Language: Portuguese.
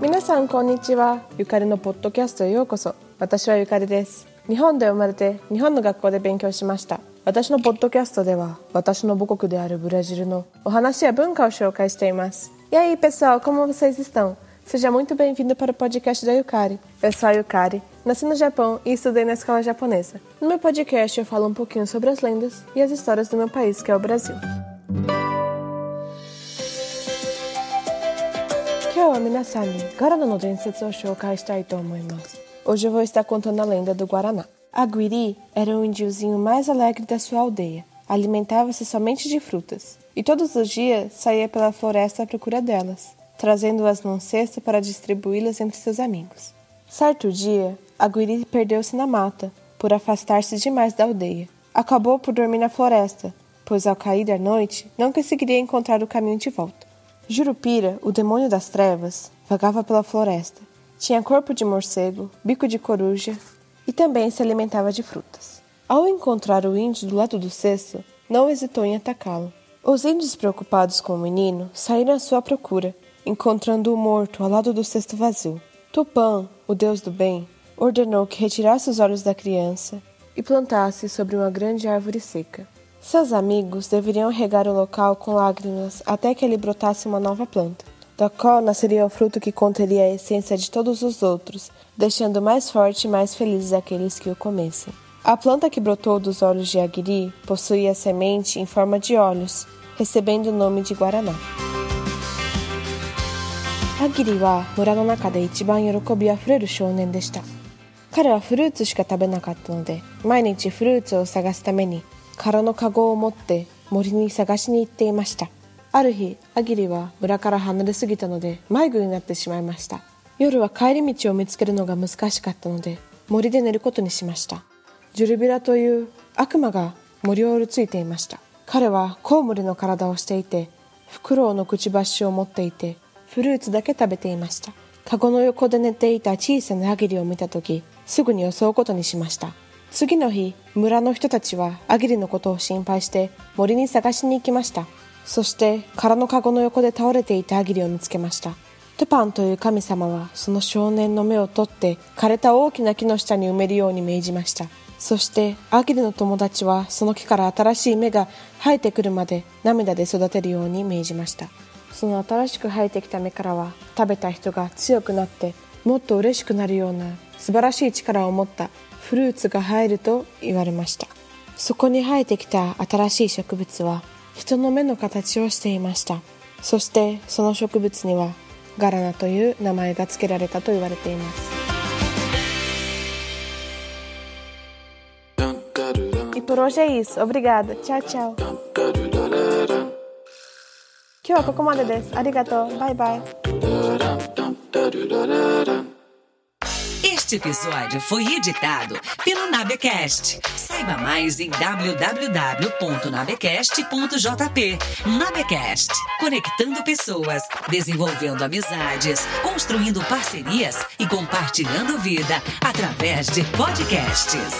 皆さんこんにちは。ゆかりのポッドキャストへようこそ。私はゆかりです。日本で生まれて日本の学校で勉強しました。私のポッドキャストでは私の母国であるブラジルのお話や文化を紹介しています。E aí pessoal, como vocês estão? Seja muito bem-vindo para o podcast da Yukari. Eu sou a Yukari, nasci no Japão e estudei na escola japonesa. No meu podcast eu falo um pouquinho sobre as lendas e as histórias do meu país, que é o Brasil. Hoje eu vou estar contando a lenda do Guaraná. Aguiri era o índiozinho mais alegre da sua aldeia. Alimentava-se somente de frutas e todos os dias saía pela floresta à procura delas trazendo-as num cesto para distribuí-las entre seus amigos. Certo dia, Aguiri perdeu-se na mata, por afastar-se demais da aldeia. Acabou por dormir na floresta, pois ao cair da noite não conseguiria encontrar o caminho de volta. Jurupira, o demônio das trevas, vagava pela floresta. Tinha corpo de morcego, bico de coruja e também se alimentava de frutas. Ao encontrar o índio do lado do cesto, não hesitou em atacá-lo. Os índios, preocupados com o menino, saíram à sua procura encontrando-o morto ao lado do cesto vazio. Tupã, o deus do bem, ordenou que retirasse os olhos da criança e plantasse sobre uma grande árvore seca. Seus amigos deveriam regar o local com lágrimas até que ele brotasse uma nova planta, da qual nasceria o fruto que conteria a essência de todos os outros, deixando mais forte e mais felizes aqueles que o comessem. A planta que brotou dos olhos de Aguiri possuía semente em forma de olhos, recebendo o nome de Guaraná. ハギリは村の中で一番喜びあふれる少年でした。彼はフルーツしか食べなかったので毎日フルーツを探すために空のカゴを持って森に探しに行っていました。ある日アギリは村から離れすぎたので迷子になってしまいました。夜は帰り道を見つけるのが難しかったので森で寝ることにしました。ジュルビラという悪魔が森をうるついていました。彼はコウモリの体をしていてフクロウのくちばしを持っていてフルーツだけ食べていました。カゴの横で寝ていた小さなアギリを見たとき、すぐに襲うことにしました。次の日、村の人たちはアギリのことを心配して森に探しに行きました。そして空のカゴの横で倒れていたアギリを見つけました。トゥパンという神様はその少年の目を取って枯れた大きな木の下に埋めるように命じました。そしてアギリの友達はその木から新しい芽が生えてくるまで涙で育てるように命じました。その新しく生えてきた芽からは食べた人が強くなってもっと嬉しくなるような素晴らしい力を持ったフルーツが生えると言われましたそこに生えてきた新しい植物は人の目の形をしていましたそしてその植物にはガラナという名前が付けられたと言われています E por hoje é isso. Obrigada. Tchau, tchau. 今日はここまでです。ありがとう。バイバイ。Este episódio foi editado pelo Nabecast. Saiba mais em www.nabecast.jp. Nabecast, conectando pessoas, desenvolvendo amizades, construindo parcerias e compartilhando vida através de podcasts.